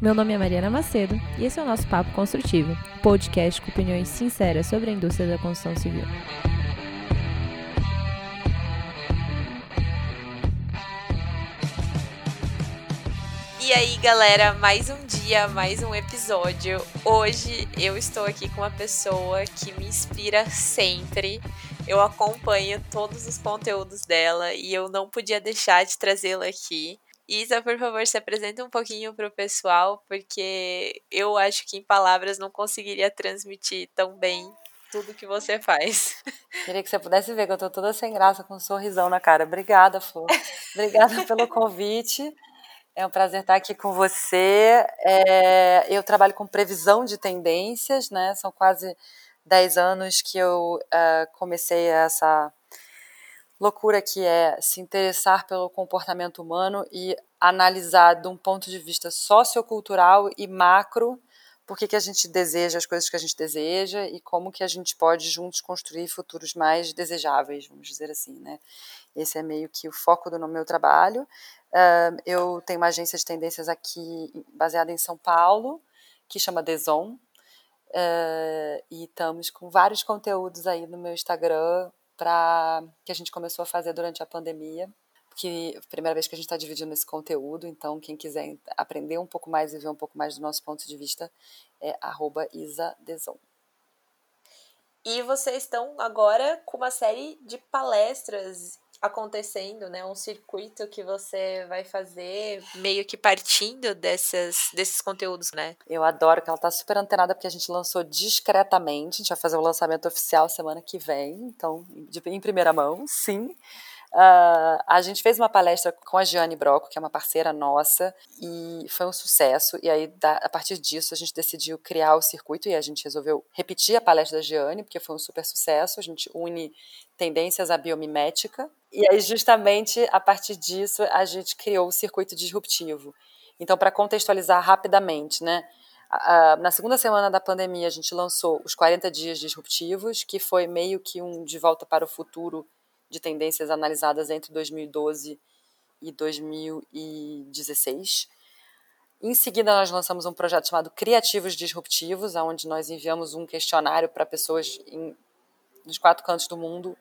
Meu nome é Mariana Macedo e esse é o nosso Papo Construtivo, podcast com opiniões sinceras sobre a indústria da construção civil. E aí, galera, mais um dia, mais um episódio. Hoje eu estou aqui com uma pessoa que me inspira sempre. Eu acompanho todos os conteúdos dela e eu não podia deixar de trazê-la aqui. Isa, por favor, se apresenta um pouquinho para o pessoal, porque eu acho que em palavras não conseguiria transmitir tão bem tudo que você faz. Queria que você pudesse ver que eu tô toda sem graça, com um sorrisão na cara. Obrigada, Flor. Obrigada pelo convite. É um prazer estar aqui com você. É, eu trabalho com previsão de tendências, né? São quase 10 anos que eu uh, comecei essa loucura que é se interessar pelo comportamento humano e analisar de um ponto de vista sociocultural e macro por que, que a gente deseja as coisas que a gente deseja e como que a gente pode juntos construir futuros mais desejáveis, vamos dizer assim, né? Esse é meio que o foco do meu trabalho. Eu tenho uma agência de tendências aqui baseada em São Paulo, que chama Deson, e estamos com vários conteúdos aí no meu Instagram para que a gente começou a fazer durante a pandemia, que é primeira vez que a gente está dividindo esse conteúdo, então quem quiser aprender um pouco mais e ver um pouco mais do nosso ponto de vista é @isa_deson. E vocês estão agora com uma série de palestras acontecendo, né? Um circuito que você vai fazer meio que partindo dessas, desses conteúdos, né? Eu adoro que ela tá super antenada porque a gente lançou discretamente. A gente vai fazer o lançamento oficial semana que vem, então, de, em primeira mão, sim. Uh, a gente fez uma palestra com a Giane Broco, que é uma parceira nossa, e foi um sucesso. E aí, da, a partir disso, a gente decidiu criar o circuito e a gente resolveu repetir a palestra da Giane, porque foi um super sucesso. A gente une tendências à biomimética. E aí, justamente a partir disso, a gente criou o circuito disruptivo. Então, para contextualizar rapidamente, né? na segunda semana da pandemia, a gente lançou os 40 dias disruptivos, que foi meio que um de volta para o futuro de tendências analisadas entre 2012 e 2016. Em seguida, nós lançamos um projeto chamado Criativos Disruptivos, onde nós enviamos um questionário para pessoas em, nos quatro cantos do mundo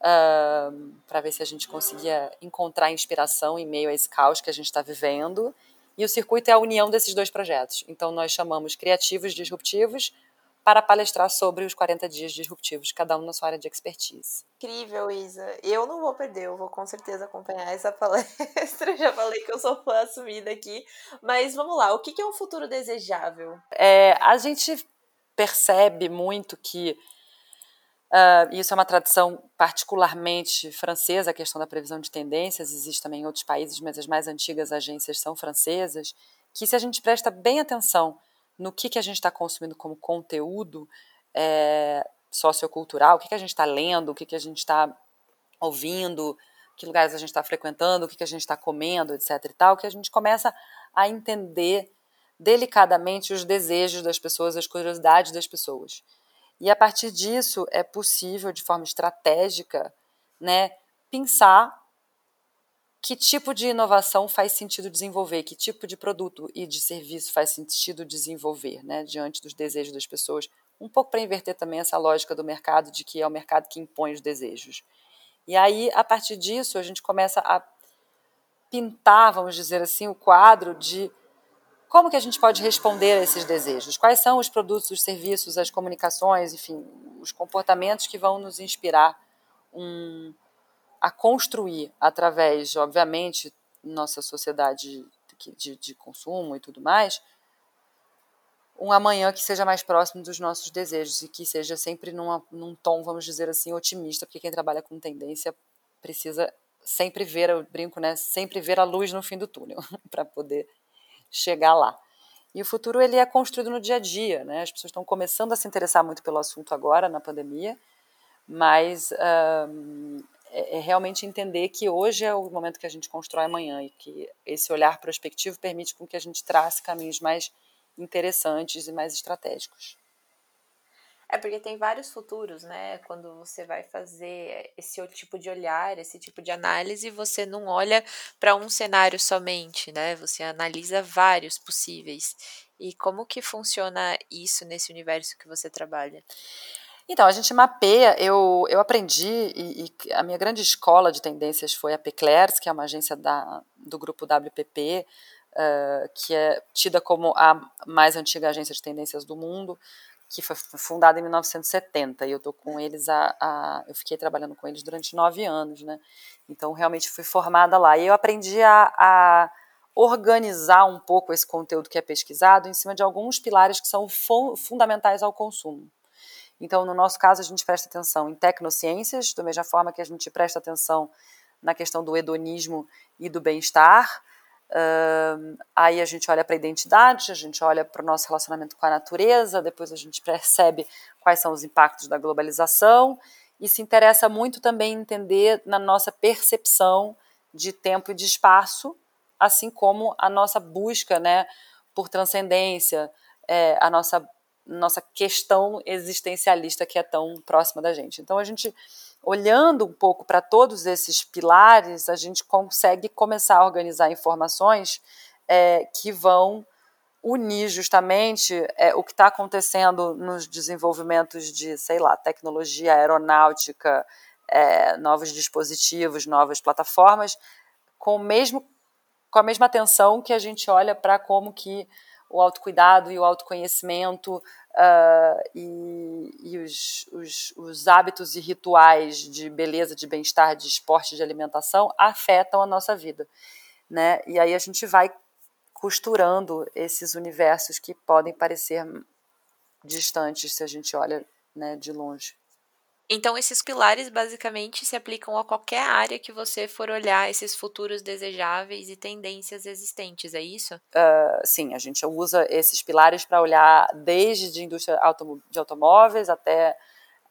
uh, para ver se a gente conseguia encontrar inspiração em meio a esse caos que a gente está vivendo. E o circuito é a união desses dois projetos. Então, nós chamamos Criativos Disruptivos para palestrar sobre os 40 dias disruptivos, cada um na sua área de expertise. Incrível, Isa. Eu não vou perder, eu vou com certeza acompanhar essa palestra. Já falei que eu sou fã assumida aqui. Mas vamos lá, o que é um futuro desejável? É, a gente percebe muito que Uh, isso é uma tradição particularmente francesa, a questão da previsão de tendências, existe também em outros países, mas as mais antigas agências são francesas, que se a gente presta bem atenção no que, que a gente está consumindo como conteúdo é, sociocultural, o que, que a gente está lendo, o que, que a gente está ouvindo, que lugares a gente está frequentando, o que, que a gente está comendo, etc. e tal, que a gente começa a entender delicadamente os desejos das pessoas, as curiosidades das pessoas. E a partir disso é possível, de forma estratégica, né, pensar que tipo de inovação faz sentido desenvolver, que tipo de produto e de serviço faz sentido desenvolver, né, diante dos desejos das pessoas, um pouco para inverter também essa lógica do mercado de que é o mercado que impõe os desejos. E aí, a partir disso, a gente começa a pintar, vamos dizer assim, o quadro de como que a gente pode responder a esses desejos? Quais são os produtos, os serviços, as comunicações, enfim, os comportamentos que vão nos inspirar um, a construir através, obviamente, nossa sociedade de, de consumo e tudo mais, um amanhã que seja mais próximo dos nossos desejos e que seja sempre numa, num tom, vamos dizer assim, otimista, porque quem trabalha com tendência precisa sempre ver, eu brinco, né, sempre ver a luz no fim do túnel para poder chegar lá. E o futuro ele é construído no dia a dia, né? As pessoas estão começando a se interessar muito pelo assunto agora na pandemia, mas um, é, é, realmente entender que hoje é o momento que a gente constrói amanhã e que esse olhar prospectivo permite com que a gente trace caminhos mais interessantes e mais estratégicos. É porque tem vários futuros, né? Quando você vai fazer esse tipo de olhar, esse tipo de análise, você não olha para um cenário somente, né? Você analisa vários possíveis. E como que funciona isso nesse universo que você trabalha? Então, a gente mapeia, eu, eu aprendi, e, e, a minha grande escola de tendências foi a Peclers, que é uma agência da, do grupo WPP, uh, que é tida como a mais antiga agência de tendências do mundo, que foi fundada em 1970, e eu tô com eles a, a, eu fiquei trabalhando com eles durante nove anos, né, então realmente fui formada lá, e eu aprendi a, a organizar um pouco esse conteúdo que é pesquisado em cima de alguns pilares que são fundamentais ao consumo. Então, no nosso caso, a gente presta atenção em tecnociências, da mesma forma que a gente presta atenção na questão do hedonismo e do bem-estar. Uh, aí a gente olha para a identidade, a gente olha para o nosso relacionamento com a natureza, depois a gente percebe quais são os impactos da globalização e se interessa muito também entender na nossa percepção de tempo e de espaço, assim como a nossa busca né, por transcendência, é, a nossa nossa questão existencialista que é tão próxima da gente. Então a gente olhando um pouco para todos esses pilares, a gente consegue começar a organizar informações é, que vão unir justamente é, o que está acontecendo nos desenvolvimentos de, sei lá, tecnologia aeronáutica, é, novos dispositivos, novas plataformas, com mesmo com a mesma atenção que a gente olha para como que o autocuidado e o autoconhecimento uh, e, e os, os, os, hábitos e rituais de beleza, de bem-estar, de esporte, de alimentação afetam a nossa vida. Né? E aí a gente vai costurando esses universos que podem parecer distantes se a gente olha né, de longe. Então, esses pilares basicamente se aplicam a qualquer área que você for olhar esses futuros desejáveis e tendências existentes, é isso? Uh, sim, a gente usa esses pilares para olhar desde de indústria de automóveis até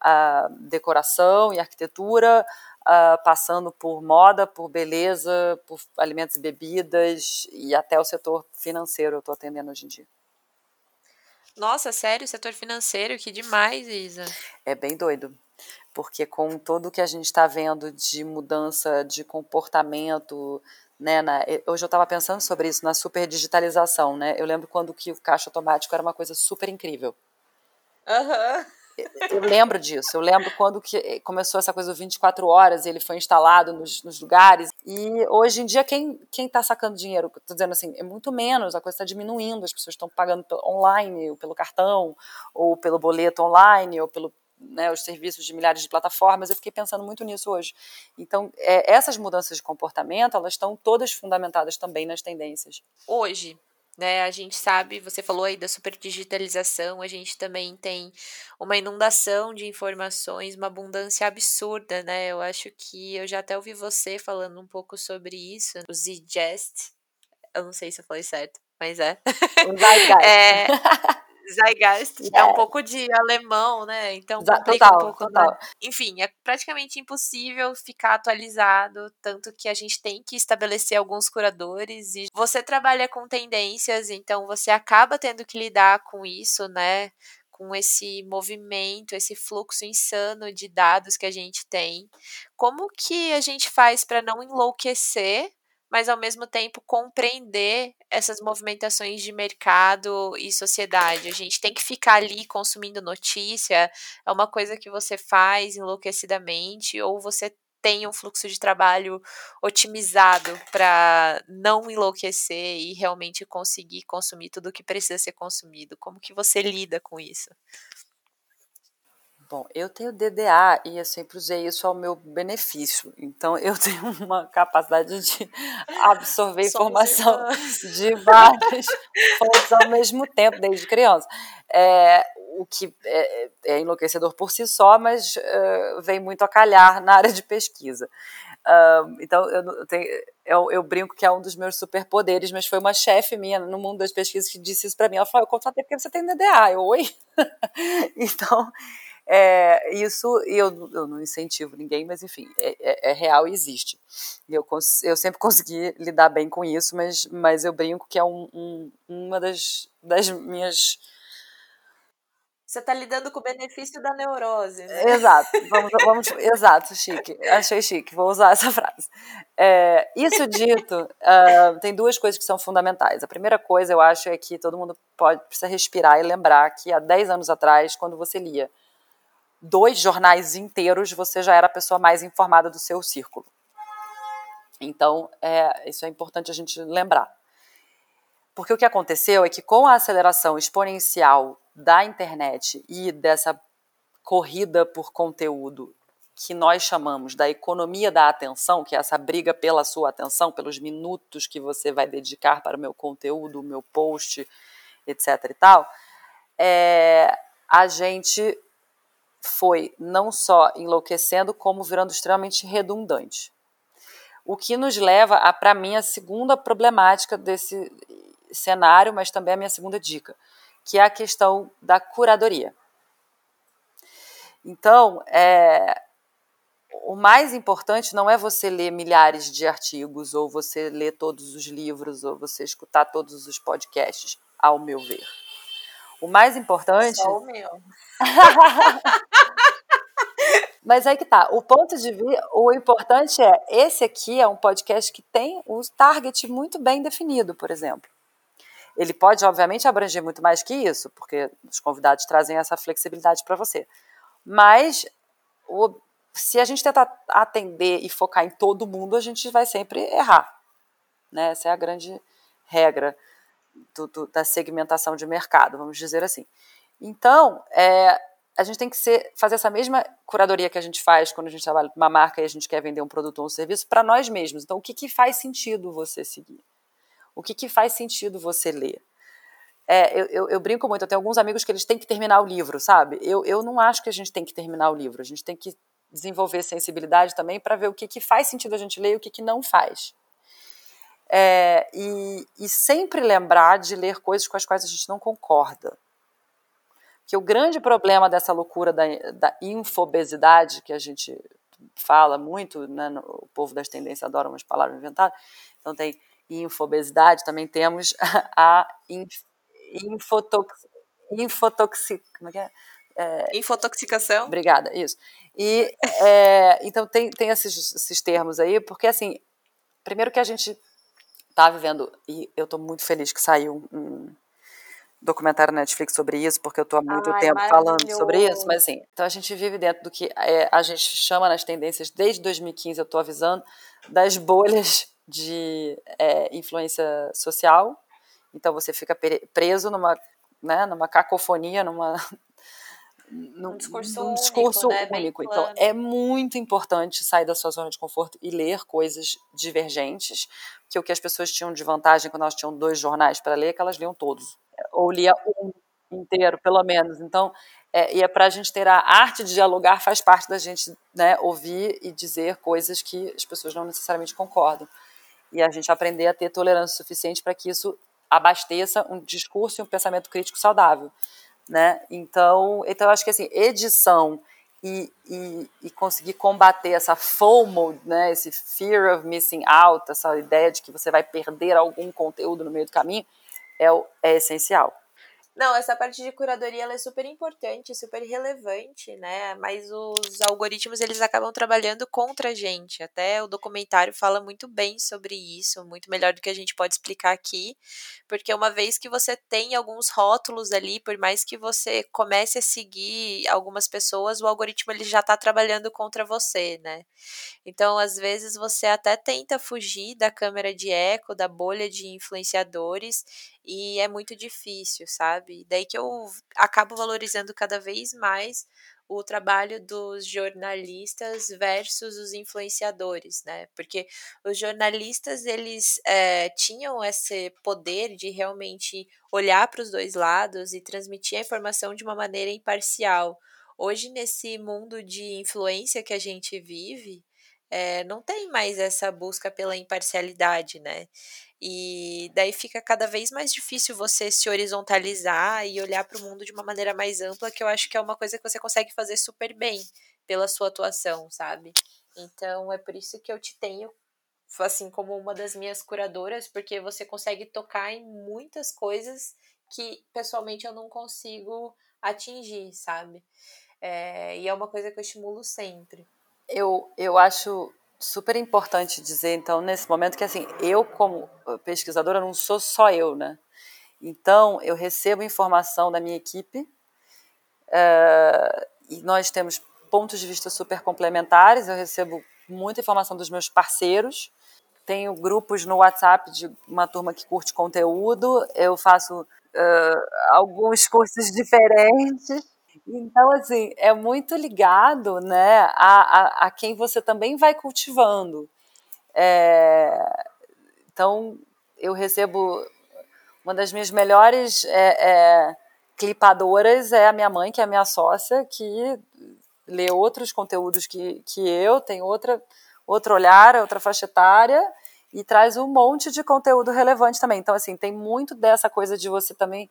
a decoração e arquitetura, uh, passando por moda, por beleza, por alimentos e bebidas e até o setor financeiro eu estou atendendo hoje em dia. Nossa, sério, setor financeiro, que demais, Isa. É bem doido porque com todo o que a gente está vendo de mudança de comportamento, né, na, hoje eu estava pensando sobre isso na super digitalização, né? Eu lembro quando que o caixa automático era uma coisa super incrível. Uhum. Eu, lembro disso. Eu lembro quando que começou essa coisa do 24 horas e ele foi instalado nos, nos lugares. E hoje em dia, quem quem está sacando dinheiro? Estou dizendo assim, é muito menos. A coisa está diminuindo. As pessoas estão pagando online, ou pelo cartão, ou pelo boleto online, ou pelo né, os serviços de milhares de plataformas, eu fiquei pensando muito nisso hoje. Então, é, essas mudanças de comportamento, elas estão todas fundamentadas também nas tendências. Hoje, né, a gente sabe, você falou aí da superdigitalização, a gente também tem uma inundação de informações, uma abundância absurda, né? Eu acho que eu já até ouvi você falando um pouco sobre isso, o Zgest, eu não sei se eu falei certo, mas é. O Zeitgeist. é, Zeitgeist é. é um pouco de alemão, né? Então complica total, um pouco. Total. Né? Enfim, é praticamente impossível ficar atualizado, tanto que a gente tem que estabelecer alguns curadores e você trabalha com tendências, então você acaba tendo que lidar com isso, né? Com esse movimento, esse fluxo insano de dados que a gente tem. Como que a gente faz para não enlouquecer mas ao mesmo tempo compreender essas movimentações de mercado e sociedade. A gente tem que ficar ali consumindo notícia, é uma coisa que você faz enlouquecidamente, ou você tem um fluxo de trabalho otimizado para não enlouquecer e realmente conseguir consumir tudo o que precisa ser consumido. Como que você lida com isso? Bom, eu tenho DDA e eu sempre usei isso ao meu benefício. Então, eu tenho uma capacidade de absorver informação de várias fontes ao mesmo tempo, desde criança. É, o que é, é, enlouquecedor por si só, mas uh, vem muito a calhar na área de pesquisa. Uh, então, eu, tenho, eu, eu, brinco que é um dos meus superpoderes, mas foi uma chefe minha no mundo das pesquisas que disse isso para mim. Ela falou: Eu contratei porque você tem DDA. Eu, oi? então. É, isso eu, eu não incentivo ninguém, mas enfim, é, é, é real e existe. Eu, eu sempre consegui lidar bem com isso, mas, mas eu brinco que é um, um, uma das, das minhas Você está lidando com o benefício da neurose, né? Exato, vamos, vamos, exato, chique. Achei chique, vou usar essa frase. É, isso dito, uh, tem duas coisas que são fundamentais. A primeira coisa, eu acho, é que todo mundo pode, precisa respirar e lembrar que há 10 anos atrás, quando você lia dois jornais inteiros, você já era a pessoa mais informada do seu círculo. Então, é, isso é importante a gente lembrar. Porque o que aconteceu é que com a aceleração exponencial da internet e dessa corrida por conteúdo que nós chamamos da economia da atenção, que é essa briga pela sua atenção, pelos minutos que você vai dedicar para o meu conteúdo, o meu post, etc. e tal, é, a gente foi não só enlouquecendo, como virando extremamente redundante. O que nos leva a, para mim, a segunda problemática desse cenário, mas também a minha segunda dica, que é a questão da curadoria. Então, é, o mais importante não é você ler milhares de artigos, ou você ler todos os livros, ou você escutar todos os podcasts, ao meu ver. O mais importante. Só o meu. Mas aí que tá. O ponto de vista, o importante é, esse aqui é um podcast que tem o target muito bem definido, por exemplo. Ele pode, obviamente, abranger muito mais que isso, porque os convidados trazem essa flexibilidade para você. Mas o, se a gente tentar atender e focar em todo mundo, a gente vai sempre errar. Né? Essa é a grande regra do, do, da segmentação de mercado, vamos dizer assim. Então, é, a gente tem que ser, fazer essa mesma curadoria que a gente faz quando a gente trabalha com uma marca e a gente quer vender um produto ou um serviço para nós mesmos. Então, o que, que faz sentido você seguir? O que, que faz sentido você ler? É, eu, eu, eu, brinco muito, eu tenho alguns amigos que eles têm que terminar o livro, sabe? Eu, eu não acho que a gente tem que terminar o livro, a gente tem que desenvolver sensibilidade também para ver o que, que faz sentido a gente ler e o que, que não faz. É, e, e sempre lembrar de ler coisas com as quais a gente não concorda. Que o grande problema dessa loucura da, da infobesidade, que a gente fala muito, né, no, o povo das tendências adora umas palavras inventadas, então tem infobesidade, também temos a inf, infotox, infotoxic, como é que é? É, Infotoxicação. Obrigada, isso. E é, então tem, tem esses, esses termos aí, porque assim, primeiro que a gente está vivendo, e eu estou muito feliz que saiu um, um documentário na Netflix sobre isso, porque eu estou há muito Ai, tempo falando sobre isso, mas assim, então a gente vive dentro do que é, a gente chama nas tendências, desde 2015 eu estou avisando, das bolhas de é, influência social. Então você fica preso numa, né, numa cacofonia, numa num, um discurso, num discurso único. Né? único. Então é muito importante sair da sua zona de conforto e ler coisas divergentes, que o que as pessoas tinham de vantagem quando elas tinham dois jornais para ler, é que elas liam todos, ou lia um inteiro, pelo menos. Então, é, e é para a gente ter a arte de dialogar, faz parte da gente né, ouvir e dizer coisas que as pessoas não necessariamente concordam e a gente aprender a ter tolerância suficiente para que isso abasteça um discurso e um pensamento crítico saudável, né? Então, então eu acho que assim, edição e, e, e, conseguir combater essa FOMO, né, esse fear of missing out, essa ideia de que você vai perder algum conteúdo no meio do caminho, é, é essencial. Não, essa parte de curadoria ela é super importante, super relevante, né? Mas os algoritmos eles acabam trabalhando contra a gente. Até o documentário fala muito bem sobre isso, muito melhor do que a gente pode explicar aqui, porque uma vez que você tem alguns rótulos ali, por mais que você comece a seguir algumas pessoas, o algoritmo ele já está trabalhando contra você, né? Então, às vezes você até tenta fugir da câmera de eco, da bolha de influenciadores e é muito difícil, sabe? Daí que eu acabo valorizando cada vez mais o trabalho dos jornalistas versus os influenciadores, né? Porque os jornalistas eles é, tinham esse poder de realmente olhar para os dois lados e transmitir a informação de uma maneira imparcial. Hoje nesse mundo de influência que a gente vive, é, não tem mais essa busca pela imparcialidade, né? E daí fica cada vez mais difícil você se horizontalizar e olhar para o mundo de uma maneira mais ampla, que eu acho que é uma coisa que você consegue fazer super bem pela sua atuação, sabe? Então é por isso que eu te tenho assim como uma das minhas curadoras, porque você consegue tocar em muitas coisas que pessoalmente eu não consigo atingir, sabe? É, e é uma coisa que eu estimulo sempre. Eu, eu acho super importante dizer, então, nesse momento, que assim, eu, como pesquisadora, não sou só eu, né? Então, eu recebo informação da minha equipe uh, e nós temos pontos de vista super complementares. Eu recebo muita informação dos meus parceiros. Tenho grupos no WhatsApp de uma turma que curte conteúdo. Eu faço uh, alguns cursos diferentes. Então, assim, é muito ligado né, a, a, a quem você também vai cultivando. É, então, eu recebo uma das minhas melhores é, é, clipadoras é a minha mãe, que é a minha sócia, que lê outros conteúdos que, que eu, tem outra, outro olhar, outra faixa etária, e traz um monte de conteúdo relevante também. Então, assim, tem muito dessa coisa de você também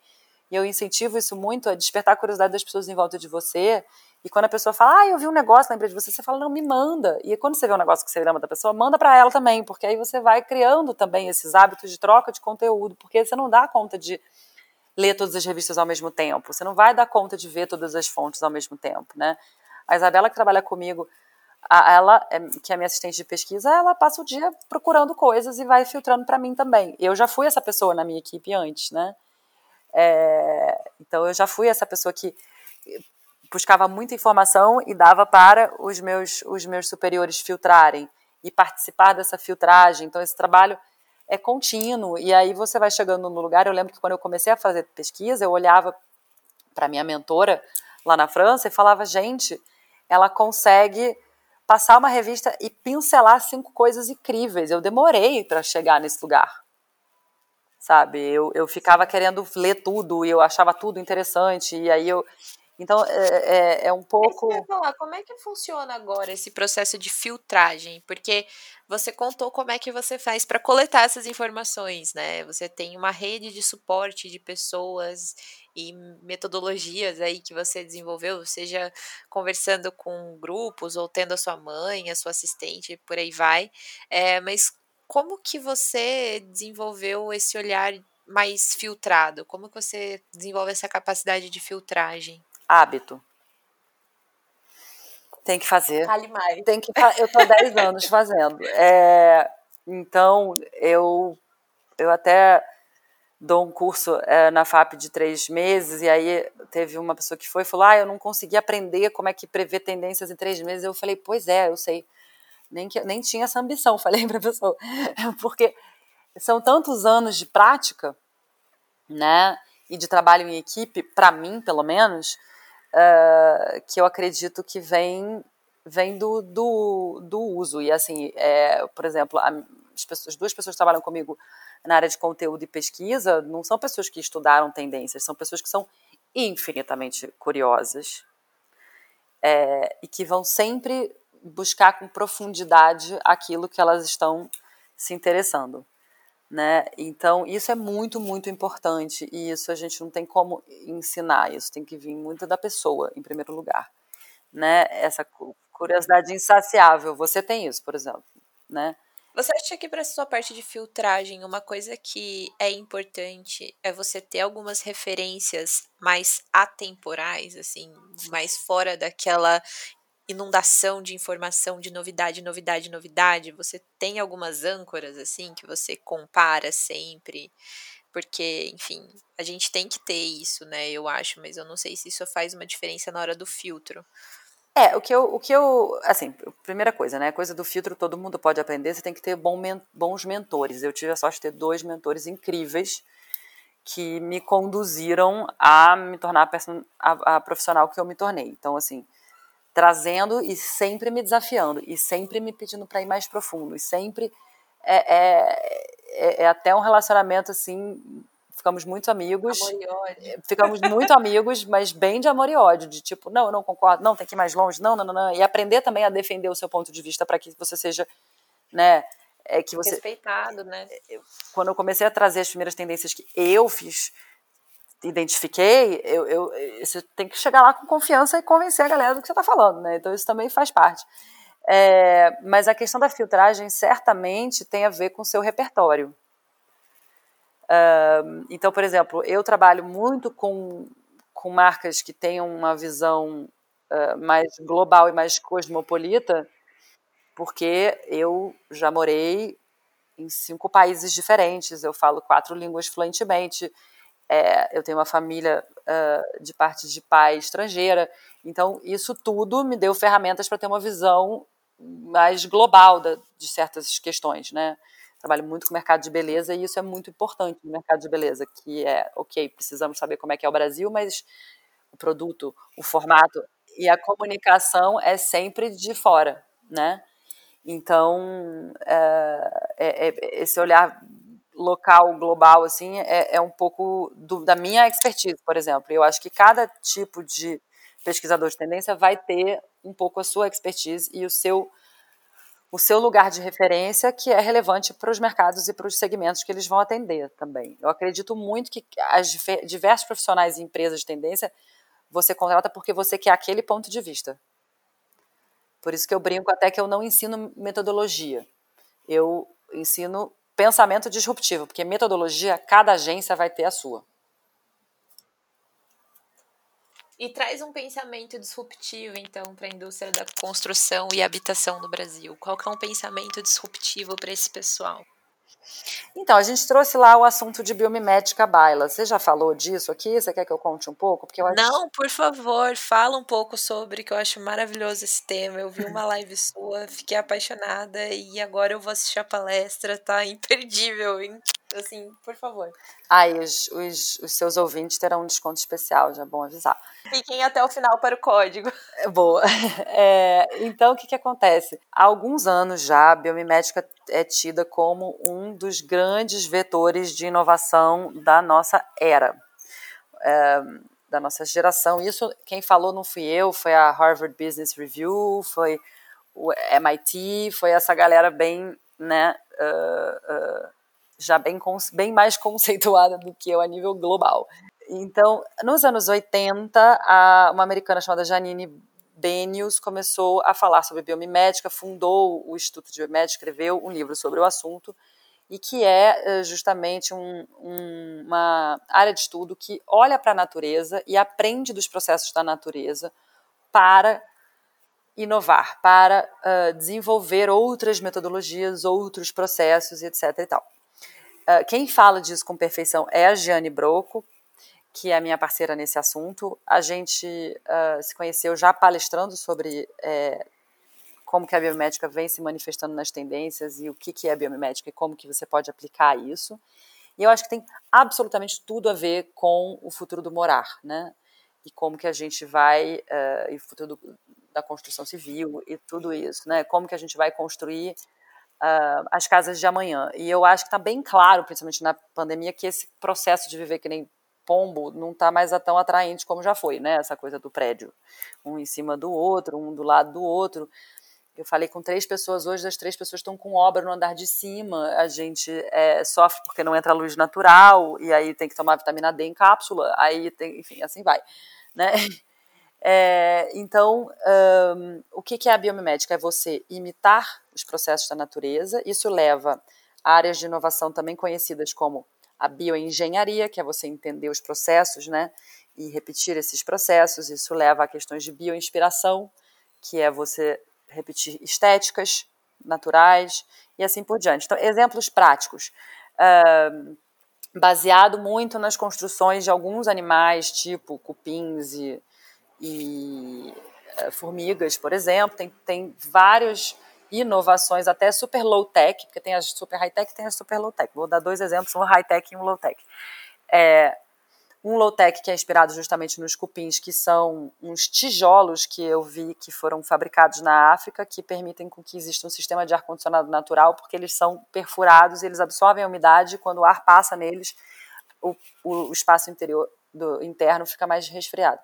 e eu incentivo isso muito, a despertar a curiosidade das pessoas em volta de você. E quando a pessoa fala, ah, eu vi um negócio, lembrei de você, você fala, não, me manda. E quando você vê um negócio que você lembra da pessoa, manda para ela também, porque aí você vai criando também esses hábitos de troca de conteúdo, porque você não dá conta de ler todas as revistas ao mesmo tempo, você não vai dar conta de ver todas as fontes ao mesmo tempo, né? A Isabela que trabalha comigo, a, ela, é, que é minha assistente de pesquisa, ela passa o dia procurando coisas e vai filtrando para mim também. Eu já fui essa pessoa na minha equipe antes, né? É, então eu já fui essa pessoa que buscava muita informação e dava para os meus, os meus superiores filtrarem e participar dessa filtragem. Então esse trabalho é contínuo e aí você vai chegando no lugar. Eu lembro que quando eu comecei a fazer pesquisa, eu olhava para minha mentora lá na França e falava: gente, ela consegue passar uma revista e pincelar cinco coisas incríveis. Eu demorei para chegar nesse lugar sabe? Eu, eu ficava querendo ler tudo e eu achava tudo interessante, e aí eu. Então, é, é, é um pouco. É falar, como é que funciona agora esse processo de filtragem? Porque você contou como é que você faz para coletar essas informações, né? Você tem uma rede de suporte de pessoas e metodologias aí que você desenvolveu, seja conversando com grupos ou tendo a sua mãe, a sua assistente, por aí vai. É, mas como que você desenvolveu esse olhar mais filtrado? Como que você desenvolve essa capacidade de filtragem? Hábito. Tem que fazer. Fale mais. Tem que, eu estou há 10 anos fazendo. É, então, eu, eu até dou um curso é, na FAP de três meses, e aí teve uma pessoa que foi e falou: Ah, eu não consegui aprender como é que prevê tendências em três meses. Eu falei: Pois é, eu sei nem, que, nem tinha essa ambição, falei para a pessoa, porque são tantos anos de prática, né, e de trabalho em equipe, para mim, pelo menos, uh, que eu acredito que vem vem do, do, do uso. E assim, é, por exemplo, as, pessoas, as duas pessoas que trabalham comigo na área de conteúdo e pesquisa não são pessoas que estudaram tendências, são pessoas que são infinitamente curiosas é, e que vão sempre buscar com profundidade aquilo que elas estão se interessando. Né? Então, isso é muito, muito importante e isso a gente não tem como ensinar, isso tem que vir muito da pessoa, em primeiro lugar. Né? Essa curiosidade insaciável, você tem isso, por exemplo, né? Você acha que para sua parte de filtragem, uma coisa que é importante é você ter algumas referências mais atemporais, assim, mais fora daquela inundação de informação, de novidade, novidade, novidade, você tem algumas âncoras assim que você compara sempre, porque, enfim, a gente tem que ter isso, né? Eu acho, mas eu não sei se isso faz uma diferença na hora do filtro. É, o que eu, o que eu assim, primeira coisa, né? Coisa do filtro todo mundo pode aprender, você tem que ter bom, bons mentores. Eu tive a sorte de ter dois mentores incríveis que me conduziram a me tornar a, a, a profissional que eu me tornei. Então, assim, trazendo e sempre me desafiando e sempre me pedindo para ir mais profundo e sempre é, é, é, é, até um relacionamento assim ficamos muito amigos amor e ódio. ficamos muito amigos mas bem de amor e ódio de tipo não eu não concordo não tem que ir mais longe não não não, não. e aprender também a defender o seu ponto de vista para que você seja né é que você respeitado né quando eu comecei a trazer as primeiras tendências que eu fiz identifiquei, eu, eu, você tem que chegar lá com confiança e convencer a galera do que você está falando, né? Então isso também faz parte. É, mas a questão da filtragem certamente tem a ver com o seu repertório. Uh, então, por exemplo, eu trabalho muito com, com marcas que tenham uma visão uh, mais global e mais cosmopolita, porque eu já morei em cinco países diferentes, eu falo quatro línguas fluentemente, é, eu tenho uma família uh, de parte de pai estrangeira, então isso tudo me deu ferramentas para ter uma visão mais global da, de certas questões, né? Trabalho muito com o mercado de beleza e isso é muito importante no mercado de beleza, que é, ok, precisamos saber como é que é o Brasil, mas o produto, o formato e a comunicação é sempre de fora, né? Então, é, é, esse olhar local, global, assim, é, é um pouco do, da minha expertise, por exemplo. Eu acho que cada tipo de pesquisador de tendência vai ter um pouco a sua expertise e o seu o seu lugar de referência que é relevante para os mercados e para os segmentos que eles vão atender também. Eu acredito muito que as diversos profissionais e empresas de tendência você contrata porque você quer aquele ponto de vista. Por isso que eu brinco até que eu não ensino metodologia. Eu ensino pensamento disruptivo, porque metodologia, cada agência vai ter a sua. E traz um pensamento disruptivo, então, para a indústria da construção e habitação no Brasil. Qual que é um pensamento disruptivo para esse pessoal? Então, a gente trouxe lá o assunto de biomimética baila. Você já falou disso aqui? Você quer que eu conte um pouco? Porque acho... Não, por favor, fala um pouco sobre, que eu acho maravilhoso esse tema. Eu vi uma live sua, fiquei apaixonada e agora eu vou assistir a palestra, tá imperdível, hein? Assim, por favor. Ah, e os, os, os seus ouvintes terão um desconto especial, já é bom avisar. Fiquem até o final para o código. É, boa. É, então, o que, que acontece? Há alguns anos já, a biomimética é tida como um dos grandes vetores de inovação da nossa era. É, da nossa geração. Isso, quem falou não fui eu, foi a Harvard Business Review, foi o MIT, foi essa galera bem, né, uh, uh, já bem, bem mais conceituada do que eu a nível global. Então, nos anos 80, a, uma americana chamada Janine Benius começou a falar sobre biomimética, fundou o Instituto de Biomimética, escreveu um livro sobre o assunto, e que é eh, justamente um, um, uma área de estudo que olha para a natureza e aprende dos processos da natureza para inovar, para uh, desenvolver outras metodologias, outros processos, etc. E tal. Uh, quem fala disso com perfeição é a Gianni Broco, que é a minha parceira nesse assunto. A gente uh, se conheceu já palestrando sobre é, como que a biomimética vem se manifestando nas tendências e o que, que é a biomimética e como que você pode aplicar isso. E eu acho que tem absolutamente tudo a ver com o futuro do morar, né? E como que a gente vai, uh, e o futuro do, da construção civil e tudo isso, né? Como que a gente vai construir uh, as casas de amanhã. E eu acho que está bem claro, principalmente na pandemia, que esse processo de viver que nem pombo não está mais tão atraente como já foi, né? Essa coisa do prédio, um em cima do outro, um do lado do outro. Eu falei com três pessoas hoje, as três pessoas estão com obra no andar de cima. A gente é, sofre porque não entra luz natural, e aí tem que tomar vitamina D em cápsula, aí tem, enfim, assim vai. Né? É, então, um, o que, que é a biomimética? É você imitar os processos da natureza. Isso leva a áreas de inovação também conhecidas como a bioengenharia, que é você entender os processos, né, e repetir esses processos. Isso leva a questões de bioinspiração, que é você repetir estéticas naturais e assim por diante. Então, exemplos práticos. Uh, baseado muito nas construções de alguns animais, tipo cupins e, e uh, formigas, por exemplo. Tem, tem vários inovações, até super low-tech, porque tem as super high-tech e tem as super low-tech. Vou dar dois exemplos, um high-tech e um low-tech. É, um low-tech que é inspirado justamente nos cupins, que são uns tijolos que eu vi que foram fabricados na África, que permitem com que exista um sistema de ar-condicionado natural, porque eles são perfurados e eles absorvem a umidade, quando o ar passa neles, o, o espaço interior do interno fica mais resfriado.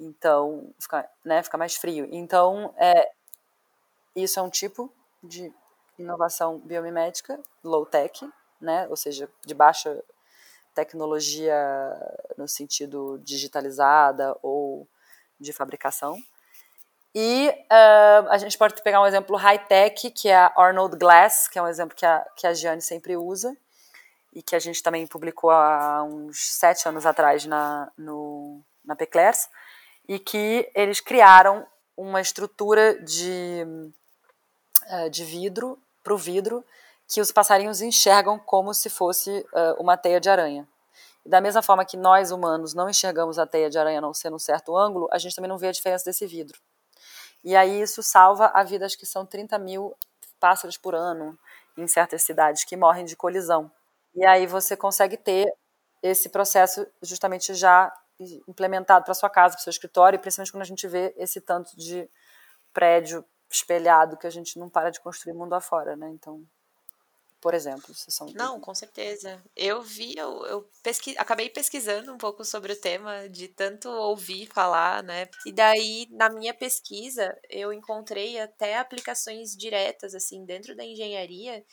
Então, fica, né, fica mais frio. Então, é, isso é um tipo de inovação biomimética, low-tech, né? ou seja, de baixa tecnologia no sentido digitalizada ou de fabricação. E uh, a gente pode pegar um exemplo high-tech, que é a Arnold Glass, que é um exemplo que a, que a Gianni sempre usa, e que a gente também publicou há uns sete anos atrás na, na Peclers, e que eles criaram uma estrutura de, eh, de vidro para o vidro que os passarinhos enxergam como se fosse uh, uma teia de aranha. E da mesma forma que nós humanos não enxergamos a teia de aranha a não ser num certo ângulo, a gente também não vê a diferença desse vidro. E aí isso salva a vida, acho que são 30 mil pássaros por ano em certas cidades que morrem de colisão. E aí você consegue ter esse processo justamente já implementado para sua casa, para seu escritório, e principalmente quando a gente vê esse tanto de prédio espelhado que a gente não para de construir mundo afora, né? Então, por exemplo, se são Não, com certeza. Eu vi, eu, eu pesqui... acabei pesquisando um pouco sobre o tema, de tanto ouvir falar, né? E daí, na minha pesquisa, eu encontrei até aplicações diretas, assim, dentro da engenharia,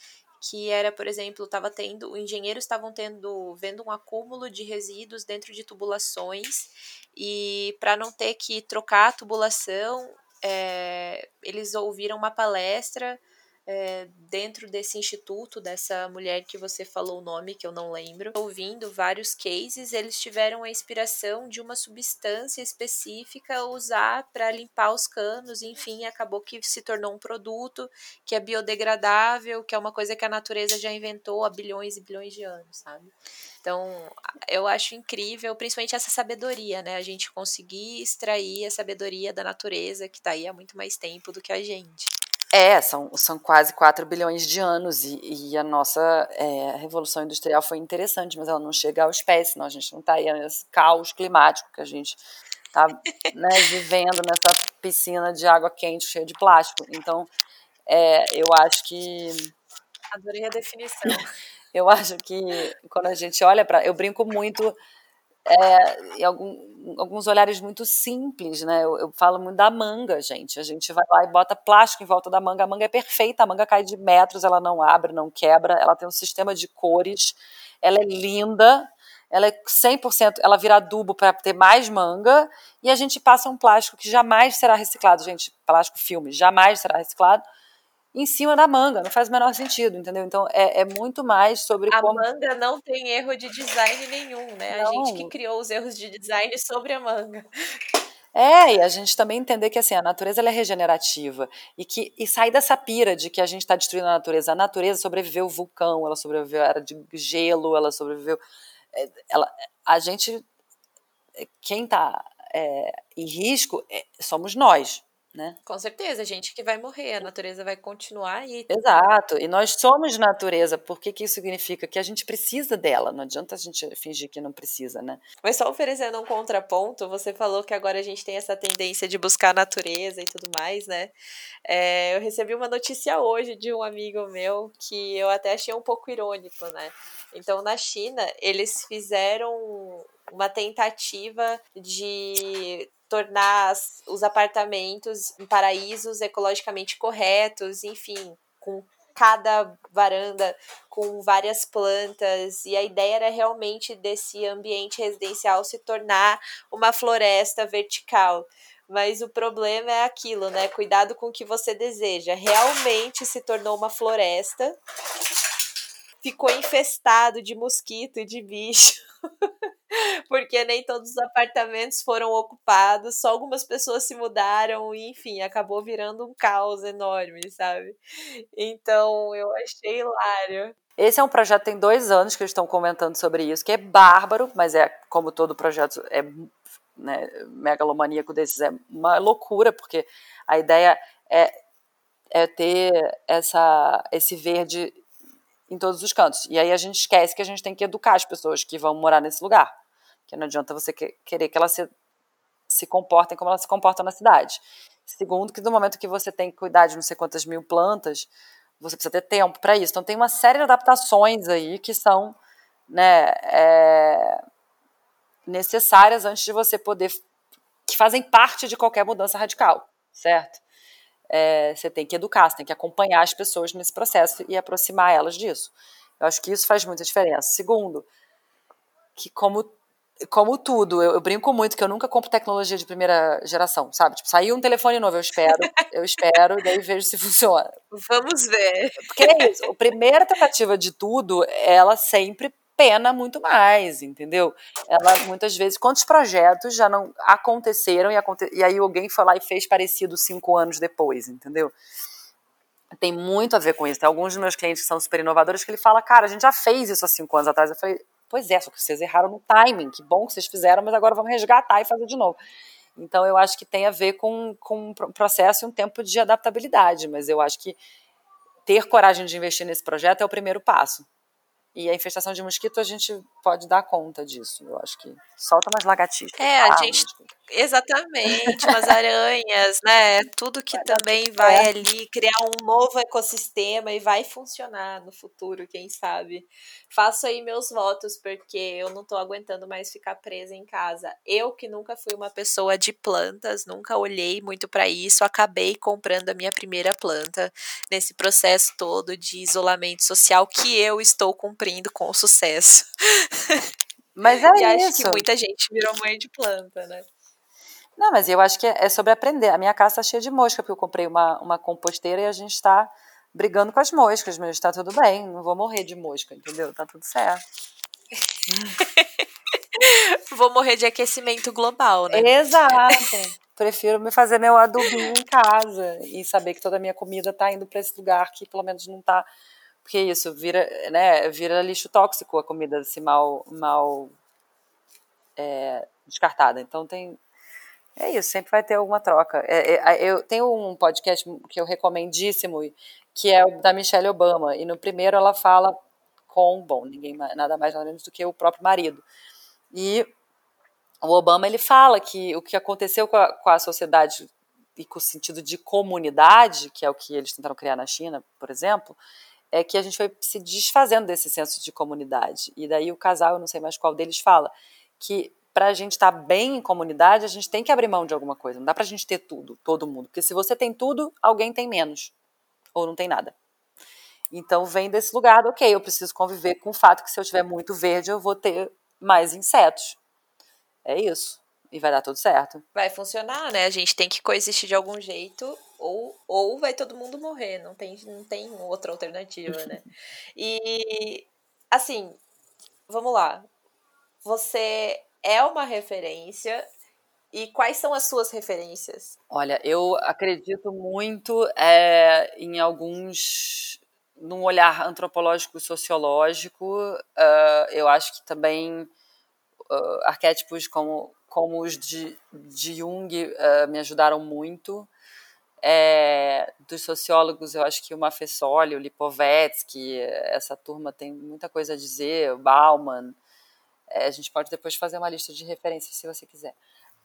que era, por exemplo, estava tendo, os engenheiros estavam tendo, vendo um acúmulo de resíduos dentro de tubulações e para não ter que trocar a tubulação, é, eles ouviram uma palestra é, dentro desse instituto, dessa mulher que você falou o nome, que eu não lembro, ouvindo vários cases, eles tiveram a inspiração de uma substância específica usar para limpar os canos, enfim, acabou que se tornou um produto que é biodegradável, que é uma coisa que a natureza já inventou há bilhões e bilhões de anos, sabe? Então, eu acho incrível, principalmente essa sabedoria, né? A gente conseguir extrair a sabedoria da natureza que está aí há muito mais tempo do que a gente. É, são, são quase 4 bilhões de anos e, e a nossa é, revolução industrial foi interessante, mas ela não chega aos pés, senão a gente não está aí nesse caos climático que a gente está né, vivendo nessa piscina de água quente cheia de plástico. Então, é, eu acho que. Adorei a definição. eu acho que quando a gente olha para. Eu brinco muito é, algum, alguns olhares muito simples, né? Eu, eu, falo muito da manga, gente. A gente vai lá e bota plástico em volta da manga. A manga é perfeita, a manga cai de metros, ela não abre, não quebra, ela tem um sistema de cores, ela é linda, ela é 100%, ela vira adubo para ter mais manga, e a gente passa um plástico que jamais será reciclado, gente. Plástico filme, jamais será reciclado em cima da manga, não faz o menor sentido, entendeu? Então é, é muito mais sobre a como. A manga não tem erro de design nenhum, né? Não. A gente que criou os erros de design sobre a manga. É, e a gente também entender que assim, a natureza é regenerativa e que e sair dessa pira de que a gente está destruindo a natureza. A natureza sobreviveu vulcão, ela sobreviveu a era de gelo, ela sobreviveu. É, ela, a gente. Quem está é, em risco é, somos nós, né? Com certeza, a gente que vai morrer, a natureza vai continuar aí. Exato, e nós somos natureza, por que, que isso significa? Que a gente precisa dela, não adianta a gente fingir que não precisa, né? Mas só oferecendo um contraponto, você falou que agora a gente tem essa tendência de buscar a natureza e tudo mais, né? É, eu recebi uma notícia hoje de um amigo meu que eu até achei um pouco irônico, né? Então, na China, eles fizeram uma tentativa de tornar os apartamentos paraísos ecologicamente corretos, enfim, com cada varanda com várias plantas e a ideia era realmente desse ambiente residencial se tornar uma floresta vertical. Mas o problema é aquilo, né? Cuidado com o que você deseja. Realmente se tornou uma floresta, ficou infestado de mosquito e de bicho. porque nem todos os apartamentos foram ocupados, só algumas pessoas se mudaram e, enfim, acabou virando um caos enorme, sabe? Então eu achei hilário. Esse é um projeto tem dois anos que eles estão comentando sobre isso, que é bárbaro, mas é como todo projeto é né, megalomaníaco desses é uma loucura, porque a ideia é, é ter essa, esse verde em todos os cantos. E aí a gente esquece que a gente tem que educar as pessoas que vão morar nesse lugar. Que não adianta você querer que elas se, se comportem como elas se comportam na cidade. Segundo, que no momento que você tem que cuidar de não sei quantas mil plantas, você precisa ter tempo para isso. Então tem uma série de adaptações aí que são né, é, necessárias antes de você poder. que fazem parte de qualquer mudança radical, certo? É, você tem que educar, você tem que acompanhar as pessoas nesse processo e aproximar elas disso. Eu acho que isso faz muita diferença. Segundo, que como como tudo, eu, eu, brinco muito que eu nunca compro tecnologia de primeira geração, sabe? Tipo, saiu um telefone novo, eu espero, eu espero, e daí vejo se funciona. Vamos ver. Porque é isso, a primeira tentativa de tudo, ela sempre pena muito mais, entendeu? Ela, muitas vezes, quantos projetos já não aconteceram e, aconte e aí alguém foi lá e fez parecido cinco anos depois, entendeu? Tem muito a ver com isso. Tem alguns dos meus clientes que são super inovadores que ele fala, cara, a gente já fez isso há cinco anos atrás. Eu falei, Pois é, só que vocês erraram no timing. Que bom que vocês fizeram, mas agora vamos resgatar e fazer de novo. Então, eu acho que tem a ver com, com um processo e um tempo de adaptabilidade, mas eu acho que ter coragem de investir nesse projeto é o primeiro passo. E a infestação de mosquito, a gente pode dar conta disso. Eu acho que solta umas lagartixas. É, a gente. Exatamente, umas aranhas, né? Tudo que também vai ali criar um novo ecossistema e vai funcionar no futuro, quem sabe. Faço aí meus votos, porque eu não tô aguentando mais ficar presa em casa. Eu, que nunca fui uma pessoa de plantas, nunca olhei muito para isso, acabei comprando a minha primeira planta nesse processo todo de isolamento social que eu estou cumprindo cumprindo com sucesso. Mas é e isso. acho que muita gente virou mãe de planta, né? Não, mas eu acho que é sobre aprender. A minha casa está cheia de mosca, porque eu comprei uma, uma composteira e a gente está brigando com as moscas, mas está tudo bem, não vou morrer de mosca, entendeu? Tá tudo certo. vou morrer de aquecimento global, né? Exato. Prefiro me fazer meu adubinho em casa e saber que toda a minha comida está indo para esse lugar que pelo menos não está porque isso vira, né, vira lixo tóxico a comida se mal, mal é, descartada. Então tem é isso, sempre vai ter alguma troca. É, é, eu tenho um podcast que eu recomendíssimo, que é o da Michelle Obama, e no primeiro ela fala com, bom, ninguém nada mais nada menos do que o próprio marido. E o Obama ele fala que o que aconteceu com a, com a sociedade e com o sentido de comunidade, que é o que eles tentaram criar na China, por exemplo, é que a gente foi se desfazendo desse senso de comunidade. E daí o casal, eu não sei mais qual deles, fala que para a gente estar tá bem em comunidade, a gente tem que abrir mão de alguma coisa. Não dá para a gente ter tudo, todo mundo. Porque se você tem tudo, alguém tem menos. Ou não tem nada. Então vem desse lugar, ok, eu preciso conviver com o fato que se eu tiver muito verde, eu vou ter mais insetos. É isso. E vai dar tudo certo. Vai funcionar, né? A gente tem que coexistir de algum jeito ou, ou vai todo mundo morrer, não tem, não tem outra alternativa, né? E, assim, vamos lá. Você é uma referência e quais são as suas referências? Olha, eu acredito muito é, em alguns. num olhar antropológico sociológico. Uh, eu acho que também uh, arquétipos como, como os de, de Jung uh, me ajudaram muito. É, dos sociólogos, eu acho que o Mafessoli, o Lipovetsky, essa turma tem muita coisa a dizer, o Bauman. É, a gente pode depois fazer uma lista de referências se você quiser.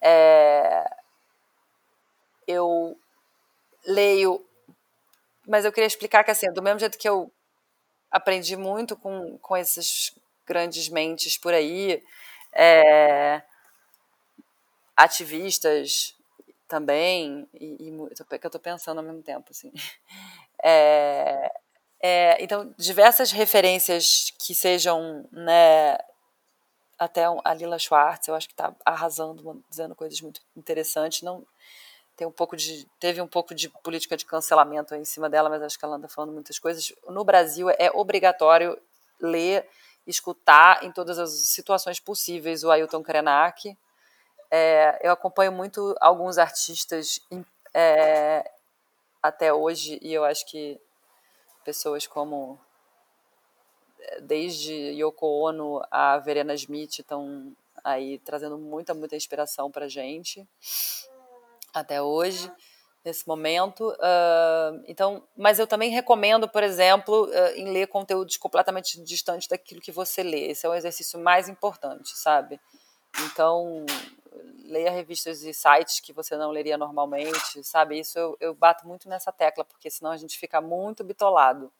É, eu leio, mas eu queria explicar que, assim, do mesmo jeito que eu aprendi muito com, com esses grandes mentes por aí, é, ativistas, também, e, e que eu estou pensando ao mesmo tempo, assim. É, é, então, diversas referências que sejam, né, até a Lila Schwartz, eu acho que está arrasando, dizendo coisas muito interessantes, não tem um pouco de teve um pouco de política de cancelamento em cima dela, mas acho que ela anda falando muitas coisas. No Brasil é obrigatório ler, escutar em todas as situações possíveis o Ailton Krenak, é, eu acompanho muito alguns artistas é, até hoje e eu acho que pessoas como é, desde Yoko Ono a Verena Smith estão aí trazendo muita muita inspiração para gente até hoje nesse momento. Uh, então mas eu também recomendo por exemplo uh, em ler conteúdos completamente distantes daquilo que você lê. Esse é o exercício mais importante sabe? Então leia revistas e sites que você não leria normalmente, sabe? Isso eu, eu bato muito nessa tecla, porque senão a gente fica muito bitolado,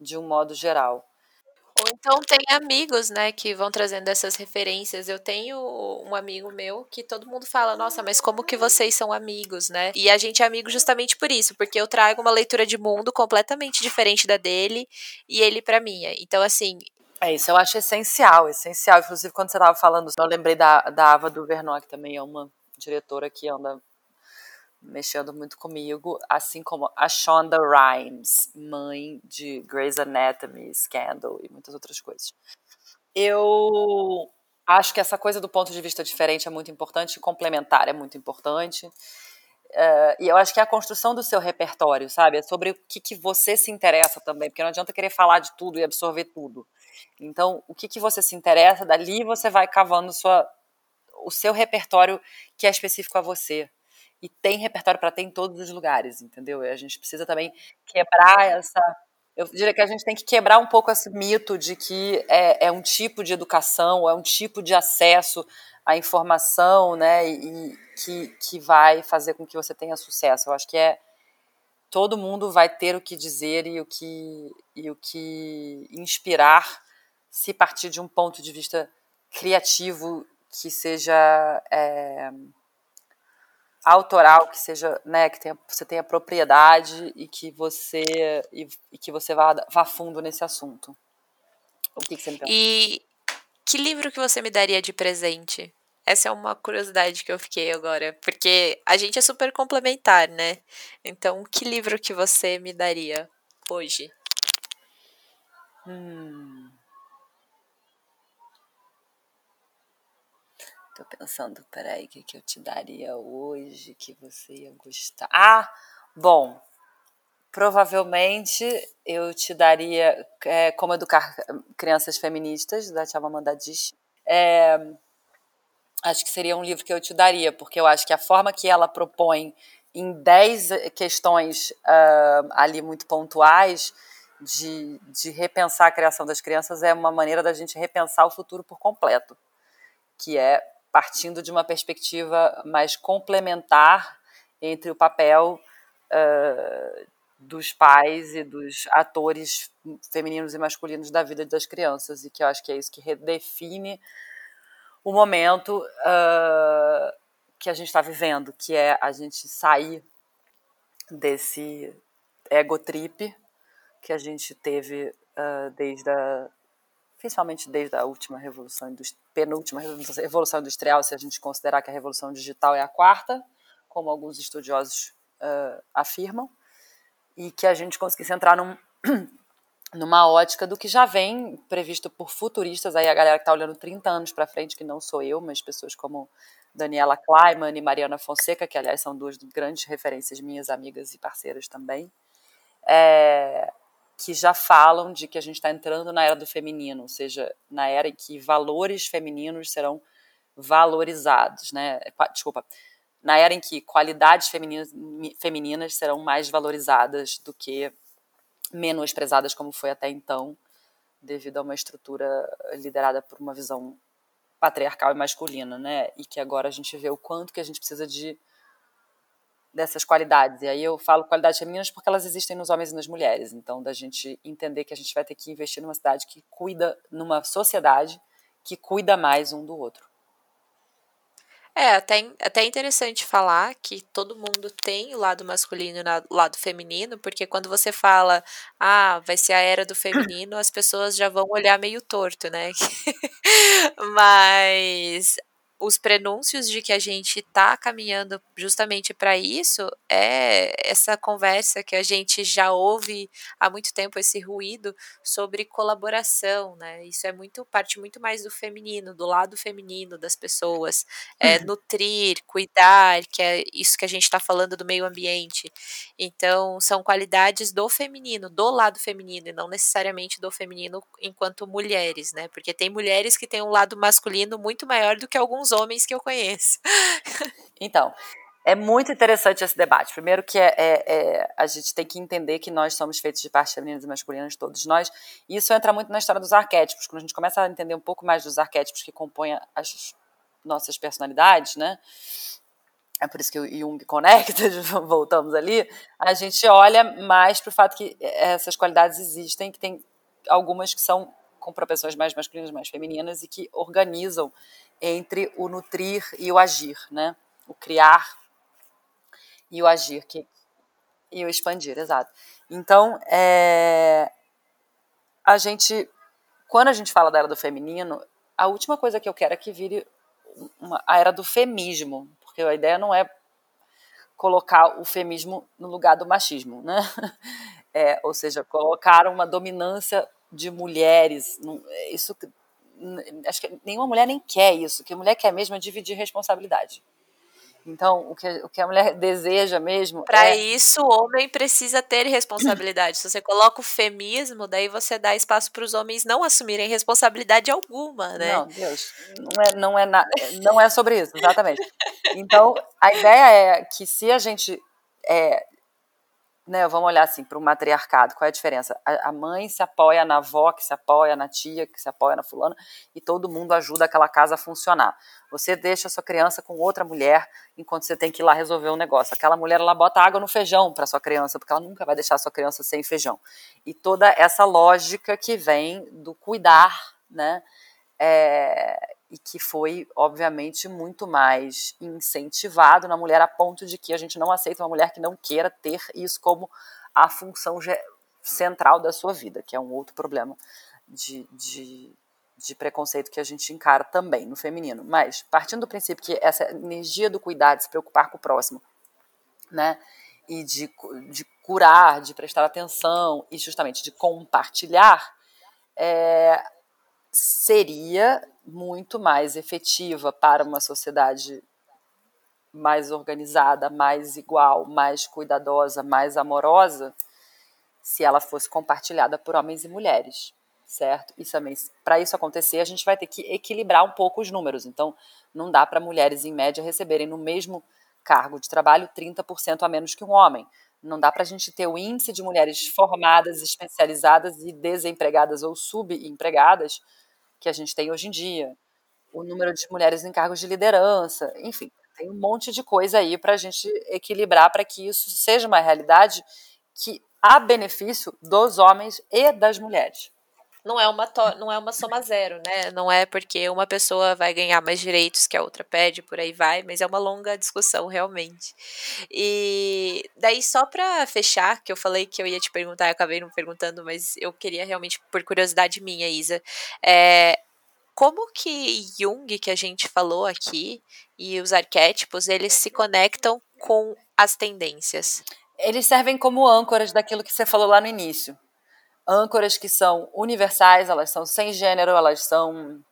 de um modo geral. Ou então tem amigos, né, que vão trazendo essas referências. Eu tenho um amigo meu que todo mundo fala, nossa, mas como que vocês são amigos, né? E a gente é amigo justamente por isso, porque eu trago uma leitura de mundo completamente diferente da dele e ele pra minha. Então, assim, É isso, eu acho essencial, essencial. Inclusive, quando você estava falando, eu lembrei da, da Ava do Vernon, que também é uma diretora que anda mexendo muito comigo, assim como a Shonda Rhimes, mãe de Grey's Anatomy, Scandal e muitas outras coisas. Eu acho que essa coisa do ponto de vista diferente é muito importante, complementar é muito importante. Uh, e eu acho que é a construção do seu repertório, sabe? É sobre o que, que você se interessa também, porque não adianta querer falar de tudo e absorver tudo. Então, o que, que você se interessa, dali você vai cavando sua, o seu repertório que é específico a você. E tem repertório para ter em todos os lugares, entendeu? E a gente precisa também quebrar essa. Eu diria que a gente tem que quebrar um pouco esse mito de que é, é um tipo de educação, é um tipo de acesso à informação, né? E, que, que vai fazer com que você tenha sucesso. Eu acho que é todo mundo vai ter o que dizer e o que, e o que inspirar se partir de um ponto de vista criativo que seja é, autoral, que seja, né, que tenha, você tenha propriedade e que você e, e que você vá, vá fundo nesse assunto. O que, que você me E que livro que você me daria de presente? Essa é uma curiosidade que eu fiquei agora, porque a gente é super complementar, né? Então, que livro que você me daria hoje? Hum. Tô pensando, peraí, o que, que eu te daria hoje que você ia gostar? Ah, bom, provavelmente eu te daria é, Como Educar Crianças Feministas, da Chimamanda Adichie. É, acho que seria um livro que eu te daria, porque eu acho que a forma que ela propõe em 10 questões uh, ali muito pontuais de, de repensar a criação das crianças é uma maneira da gente repensar o futuro por completo, que é partindo de uma perspectiva mais complementar entre o papel uh, dos pais e dos atores femininos e masculinos da vida das crianças, e que eu acho que é isso que redefine o momento uh, que a gente está vivendo, que é a gente sair desse ego trip que a gente teve uh, desde a principalmente desde a última revolução penúltima revolução industrial, se a gente considerar que a revolução digital é a quarta, como alguns estudiosos uh, afirmam, e que a gente conseguisse entrar num, numa ótica do que já vem previsto por futuristas, aí a galera que está olhando 30 anos para frente, que não sou eu, mas pessoas como Daniela Kleiman e Mariana Fonseca, que aliás são duas grandes referências minhas amigas e parceiras também, é, que já falam de que a gente está entrando na era do feminino, ou seja, na era em que valores femininos serão valorizados, né? Desculpa, na era em que qualidades femininas, femininas serão mais valorizadas do que menosprezadas como foi até então, devido a uma estrutura liderada por uma visão patriarcal e masculina, né? E que agora a gente vê o quanto que a gente precisa de dessas qualidades. E aí eu falo qualidades femininas porque elas existem nos homens e nas mulheres. Então, da gente entender que a gente vai ter que investir numa cidade que cuida, numa sociedade que cuida mais um do outro. É, até, até interessante falar que todo mundo tem o lado masculino e o lado feminino, porque quando você fala, ah, vai ser a era do feminino, as pessoas já vão olhar meio torto, né? Mas os prenúncios de que a gente está caminhando justamente para isso é essa conversa que a gente já ouve há muito tempo esse ruído sobre colaboração, né? Isso é muito parte muito mais do feminino, do lado feminino das pessoas, é, uhum. nutrir, cuidar, que é isso que a gente está falando do meio ambiente. Então são qualidades do feminino, do lado feminino e não necessariamente do feminino enquanto mulheres, né? Porque tem mulheres que têm um lado masculino muito maior do que alguns alguns homens que eu conheço. Então, é muito interessante esse debate. Primeiro que é, é, é, a gente tem que entender que nós somos feitos de partes femininas e masculinas, todos nós. E isso entra muito na história dos arquétipos. Quando a gente começa a entender um pouco mais dos arquétipos que compõem as nossas personalidades, né? É por isso que o Jung conecta, voltamos ali. A gente olha mais para o fato que essas qualidades existem, que tem algumas que são com propensões mais masculinas, mais femininas e que organizam entre o nutrir e o agir, né? O criar e o agir, que, e o expandir, exato. Então, é, a gente quando a gente fala da era do feminino, a última coisa que eu quero é que vire uma, a era do femismo, porque a ideia não é colocar o feminismo no lugar do machismo, né? É, ou seja, colocar uma dominância de mulheres. Isso, acho que nenhuma mulher nem quer isso. O que a mulher quer mesmo é dividir responsabilidade. Então, o que, o que a mulher deseja mesmo. Para é... isso, o homem precisa ter responsabilidade. Se você coloca o feminismo, daí você dá espaço para os homens não assumirem responsabilidade alguma, né? Não, Deus, não é, não é, na, não é sobre isso, exatamente. Então, a ideia é que se a gente é, né, vamos olhar assim para o matriarcado, qual é a diferença? A, a, mãe se apoia na avó, que se apoia na tia, que se apoia na fulana, e todo mundo ajuda aquela casa a funcionar. Você deixa a sua criança com outra mulher enquanto você tem que ir lá resolver um negócio. Aquela mulher ela bota água no feijão para sua criança, porque ela nunca vai deixar a sua criança sem feijão. E toda essa lógica que vem do cuidar, né? É, e que foi, obviamente, muito mais incentivado na mulher, a ponto de que a gente não aceita uma mulher que não queira ter isso como a função central da sua vida, que é um outro problema de, de, de preconceito que a gente encara também no feminino. Mas, partindo do princípio que essa energia do cuidar, de se preocupar com o próximo, né, e de, de curar, de prestar atenção e justamente de compartilhar, é, seria muito mais efetiva para uma sociedade mais organizada, mais igual, mais cuidadosa, mais amorosa, se ela fosse compartilhada por homens e mulheres, certo? Isso também, para isso acontecer, a gente vai ter que equilibrar um pouco os números. Então, não dá para mulheres em média receberem no mesmo cargo de trabalho 30% a menos que um homem. Não dá para a gente ter o índice de mulheres formadas, especializadas e desempregadas ou subempregadas que a gente tem hoje em dia, o número de mulheres em cargos de liderança, enfim, tem um monte de coisa aí para a gente equilibrar para que isso seja uma realidade que há benefício dos homens e das mulheres não é uma não é uma soma zero, né? Não é porque uma pessoa vai ganhar mais direitos que a outra pede, por aí vai, mas é uma longa discussão realmente. E daí só para fechar, que eu falei que eu ia te perguntar, eu acabei não perguntando, mas eu queria realmente por curiosidade minha, Isa, é, como que Jung, que a gente falou aqui, e os arquétipos, eles se conectam com as tendências? Eles servem como âncoras daquilo que você falou lá no início âncoras que são universais, elas são sem gênero, elas são.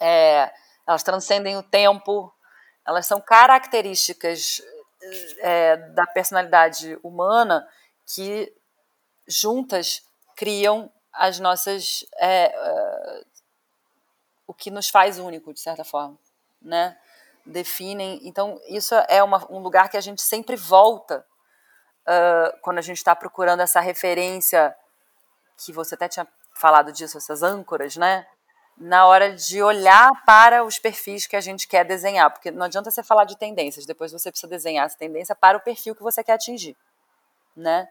É, elas transcendem o tempo, elas são características é, da personalidade humana que juntas criam as nossas. É, é o que nos faz único, de certa forma, né? Definem. Então, isso é uma, um lugar que a gente sempre volta uh, quando a gente está procurando essa referência que você até tinha falado disso, essas âncoras, né? Na hora de olhar para os perfis que a gente quer desenhar, porque não adianta você falar de tendências, depois você precisa desenhar essa tendência para o perfil que você quer atingir, né?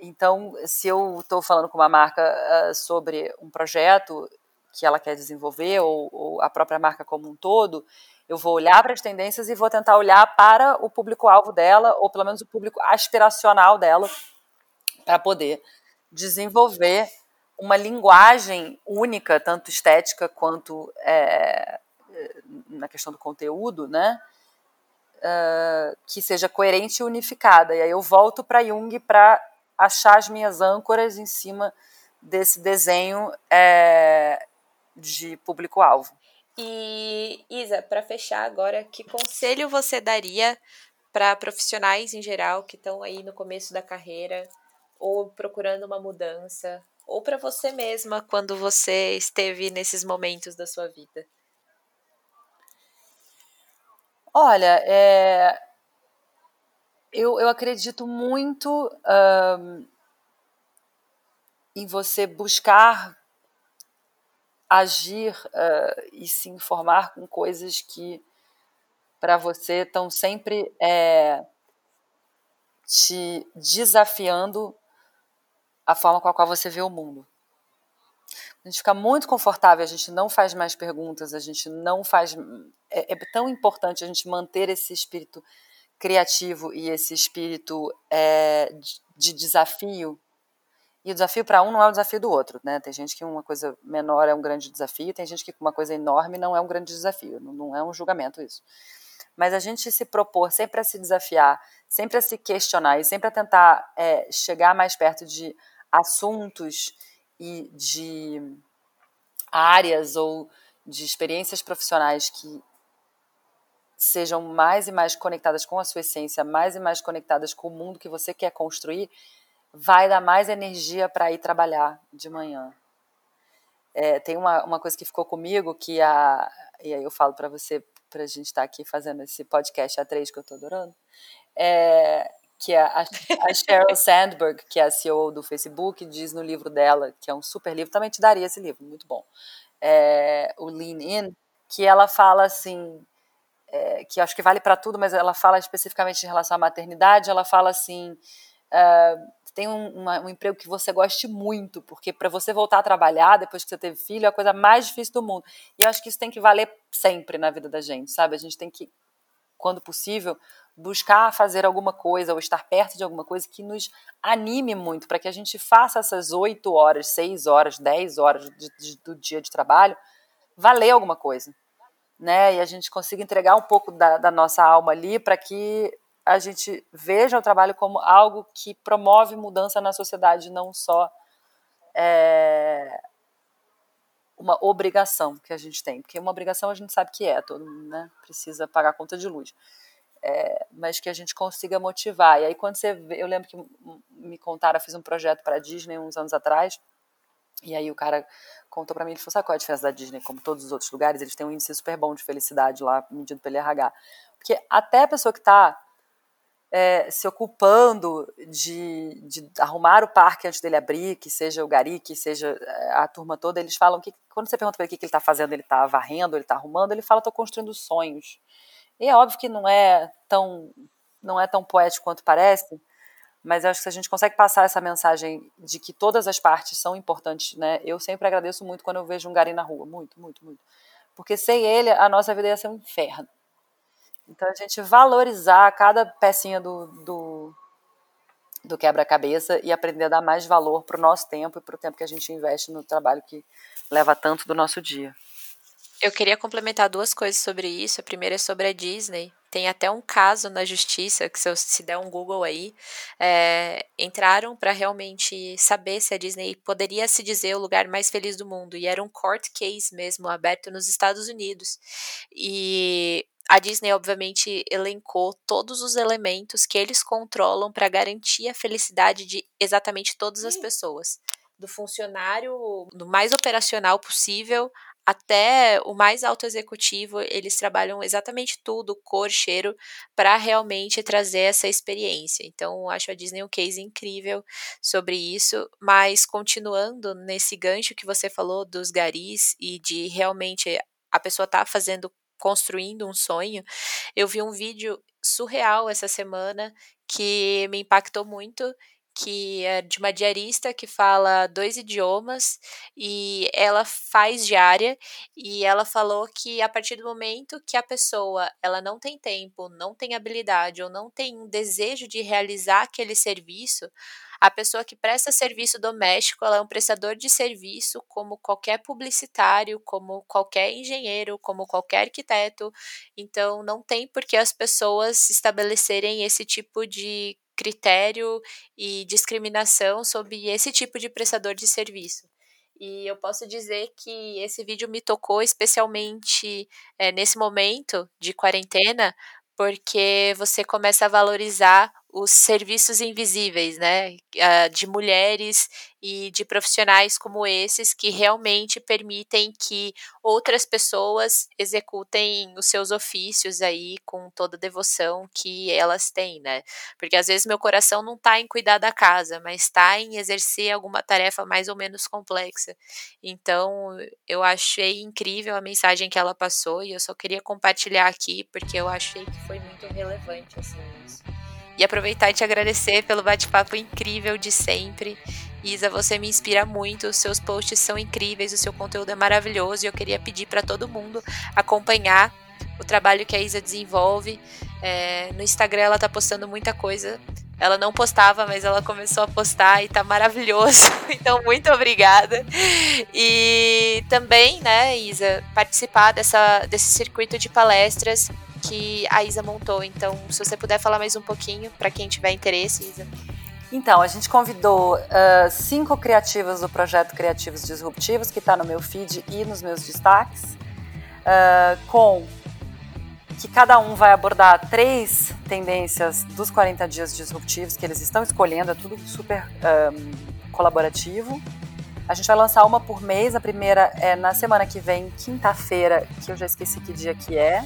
Então, se eu estou falando com uma marca uh, sobre um projeto que ela quer desenvolver, ou, ou, a própria marca como um todo, eu vou olhar para as tendências e vou tentar olhar para o público-alvo dela, ou pelo menos o público aspiracional dela, para poder desenvolver uma linguagem única, tanto estética quanto é, na questão do conteúdo, né? Uh, que seja coerente e unificada. E aí eu volto para Jung para achar as minhas âncoras em cima desse desenho é, de público-alvo. E Isa, para fechar agora, que conselho você daria para profissionais em geral que estão aí no começo da carreira, ou procurando uma mudança, ou para você mesma quando você esteve nesses momentos da sua vida? Olha, é, eu, eu acredito muito um, em você buscar agir uh, e se informar com coisas que para você estão sempre é, te desafiando a forma com a qual você vê o mundo. A gente fica muito confortável, a gente não faz mais perguntas, a gente não faz. É, é tão importante a gente manter esse espírito criativo e esse espírito é, de, de desafio E o desafio para um não é o desafio do outro, né? Tem gente que uma coisa menor é um grande desafio, tem gente que uma coisa enorme não é um grande desafio, não é um julgamento isso. Mas a gente se propor sempre a se desafiar, sempre a se questionar e sempre a tentar é, chegar mais perto de assuntos e de áreas ou de experiências profissionais que sejam mais e mais conectadas com a sua essência, mais e mais conectadas com o mundo que você quer construir, vai dar mais energia para ir trabalhar de manhã. É, tem uma, uma coisa que ficou comigo que a e aí eu falo para você para a gente estar tá aqui fazendo esse podcast a três que eu estou adorando, é, que é a, Sheryl Sandberg, que é a CEO do Facebook, diz no livro dela, que é um super livro, também te daria esse livro, muito bom, é, o Lean In, que ela fala assim, é, que acho que vale para tudo, mas ela fala especificamente em relação à maternidade, ela fala assim, uh, tem um, uma, um, emprego que você goste muito, porque para você voltar a trabalhar depois que você teve filho é a coisa mais difícil do mundo. E eu acho que isso tem que valer sempre na vida da gente, sabe? A gente tem que, quando possível, buscar fazer alguma coisa ou estar perto de alguma coisa que nos anime muito, para que a gente faça essas oito horas, seis horas, dez horas de, de, do dia de trabalho valer alguma coisa. Né? E a gente consiga entregar um pouco da, da nossa alma ali para que a gente veja o trabalho como algo que promove mudança na sociedade, não só é, uma obrigação que a gente tem. Porque uma obrigação a gente sabe que é, todo mundo né, precisa pagar a conta de luz. É, mas que a gente consiga motivar. E aí, quando você vê, eu lembro que me contaram, fiz um projeto para a Disney uns anos atrás, e aí o cara contou para mim, ele falou, sabe qual é a diferença da Disney? Como todos os outros lugares, eles têm um índice super bom de felicidade lá, medido pelo RH. Porque até a pessoa que está é, se ocupando de, de, arrumar o parque antes dele abrir, que seja o Gari, que seja é, a turma toda, eles falam que quando você pergunta para ele o que, que ele está fazendo, ele está varrendo, ele está arrumando, ele fala estou construindo sonhos. E é óbvio que não é tão não é tão poético quanto parece, mas eu acho que se a gente consegue passar essa mensagem de que todas as partes são importantes, né? Eu sempre agradeço muito quando eu vejo um Gari na rua, muito, muito, muito. Porque sem ele a nossa vida ia ser um inferno. Então a gente valorizar cada pecinha do, do, do quebra-cabeça e aprender a dar mais valor para o nosso tempo e para o tempo que a gente investe no trabalho que leva tanto do nosso dia. Eu queria complementar duas coisas sobre isso. A primeira é sobre a Disney. Tem até um caso na justiça, que se, se der um Google aí, é, entraram para realmente saber se a Disney poderia se dizer o lugar mais feliz do mundo. E era um court case mesmo, aberto nos Estados Unidos. E a Disney, obviamente, elencou todos os elementos que eles controlam para garantir a felicidade de exatamente todas as pessoas. Do funcionário, do mais operacional possível, até o mais alto executivo, eles trabalham exatamente tudo, cor, cheiro, para realmente trazer essa experiência. Então, acho a Disney um case incrível sobre isso. Mas, continuando nesse gancho que você falou dos garis e de realmente a pessoa tá fazendo construindo um sonho, eu vi um vídeo surreal essa semana que me impactou muito, que é de uma diarista que fala dois idiomas e ela faz diária e ela falou que a partir do momento que a pessoa ela não tem tempo, não tem habilidade ou não tem desejo de realizar aquele serviço, a pessoa que presta serviço doméstico, ela é um prestador de serviço como qualquer publicitário, como qualquer engenheiro, como qualquer arquiteto. Então, não tem por que as pessoas estabelecerem esse tipo de critério e discriminação sobre esse tipo de prestador de serviço. E eu posso dizer que esse vídeo me tocou especialmente é, nesse momento de quarentena, porque você começa a valorizar os serviços invisíveis, né, ah, de mulheres e de profissionais como esses que realmente permitem que outras pessoas executem os seus ofícios aí com toda a devoção que elas têm, né? Porque às vezes meu coração não está em cuidar da casa, mas está em exercer alguma tarefa mais ou menos complexa. Então, eu achei incrível a mensagem que ela passou e eu só queria compartilhar aqui porque eu achei que foi muito relevante assim isso. E aproveitar e te agradecer pelo bate-papo incrível de sempre. Isa, você me inspira muito, os seus posts são incríveis, o seu conteúdo é maravilhoso e eu queria pedir para todo mundo acompanhar o trabalho que a Isa desenvolve. É, no Instagram ela está postando muita coisa Ela não postava, mas ela começou a postar e tá maravilhoso. Então, muito obrigada. E também, né, Isa, participar dessa, desse circuito de palestras que a Isa montou. Então, se você puder falar mais um pouquinho para quem tiver interesse, Isa. Então, a gente convidou uh, cinco criativas do projeto Criativos Disruptivos, que está no meu feed e nos meus destaques, uh, com que cada um vai abordar três tendências dos 40 dias disruptivos que eles estão escolhendo, é tudo super um, colaborativo. A gente vai lançar uma por mês, a primeira é na semana que vem, quinta-feira, que eu já esqueci que dia que é,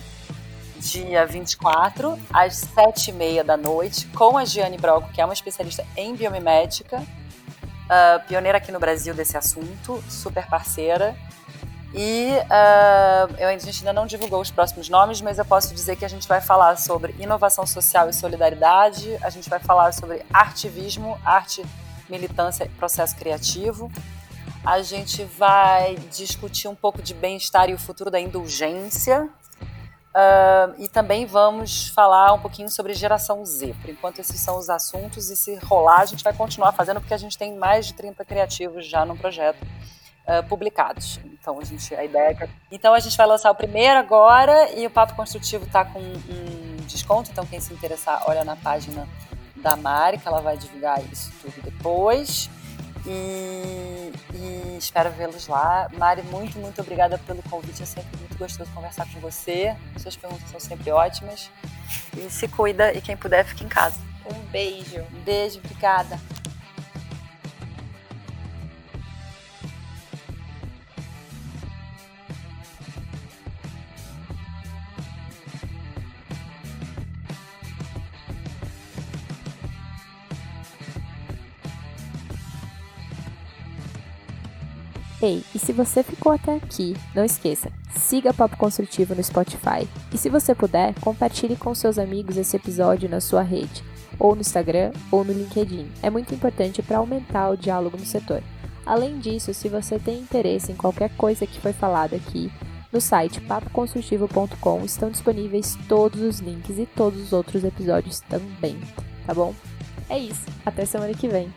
dia 24, às 7h30 da noite, com a Giane Broco, que é uma especialista em biomimética, uh, pioneira aqui no Brasil desse assunto, super parceira. E uh, eu, a gente ainda não divulgou os próximos nomes, mas eu posso dizer que a gente vai falar sobre inovação social e solidariedade, a gente vai falar sobre artivismo, arte, militância e processo criativo. A gente vai discutir um pouco de bem-estar e o futuro da indulgência, Uh, e também vamos falar um pouquinho sobre geração Z. Por enquanto, esses são os assuntos, e se rolar, a gente vai continuar fazendo, porque a gente tem mais de 30 criativos já no projeto uh, publicados. Então, a, gente, a ideia é. Então, a gente vai lançar o primeiro agora, e o Papo Construtivo está com um desconto, então quem se interessar, olha na página da Mari, que ela vai divulgar isso tudo depois. E, e espero vê-los lá. Mari, muito, muito obrigada pelo convite. É sempre muito gostoso conversar com você. Suas perguntas são sempre ótimas. E se cuida e quem puder, fique em casa. Um beijo. Um beijo, obrigada. Ei, e se você ficou até aqui, não esqueça, siga Papo Construtivo no Spotify. E se você puder, compartilhe com seus amigos esse episódio na sua rede, ou no Instagram, ou no LinkedIn. É muito importante para aumentar o diálogo no setor. Além disso, se você tem interesse em qualquer coisa que foi falada aqui, no site papoconstrutivo.com estão disponíveis todos os links e todos os outros episódios também, tá bom? É isso, até semana que vem.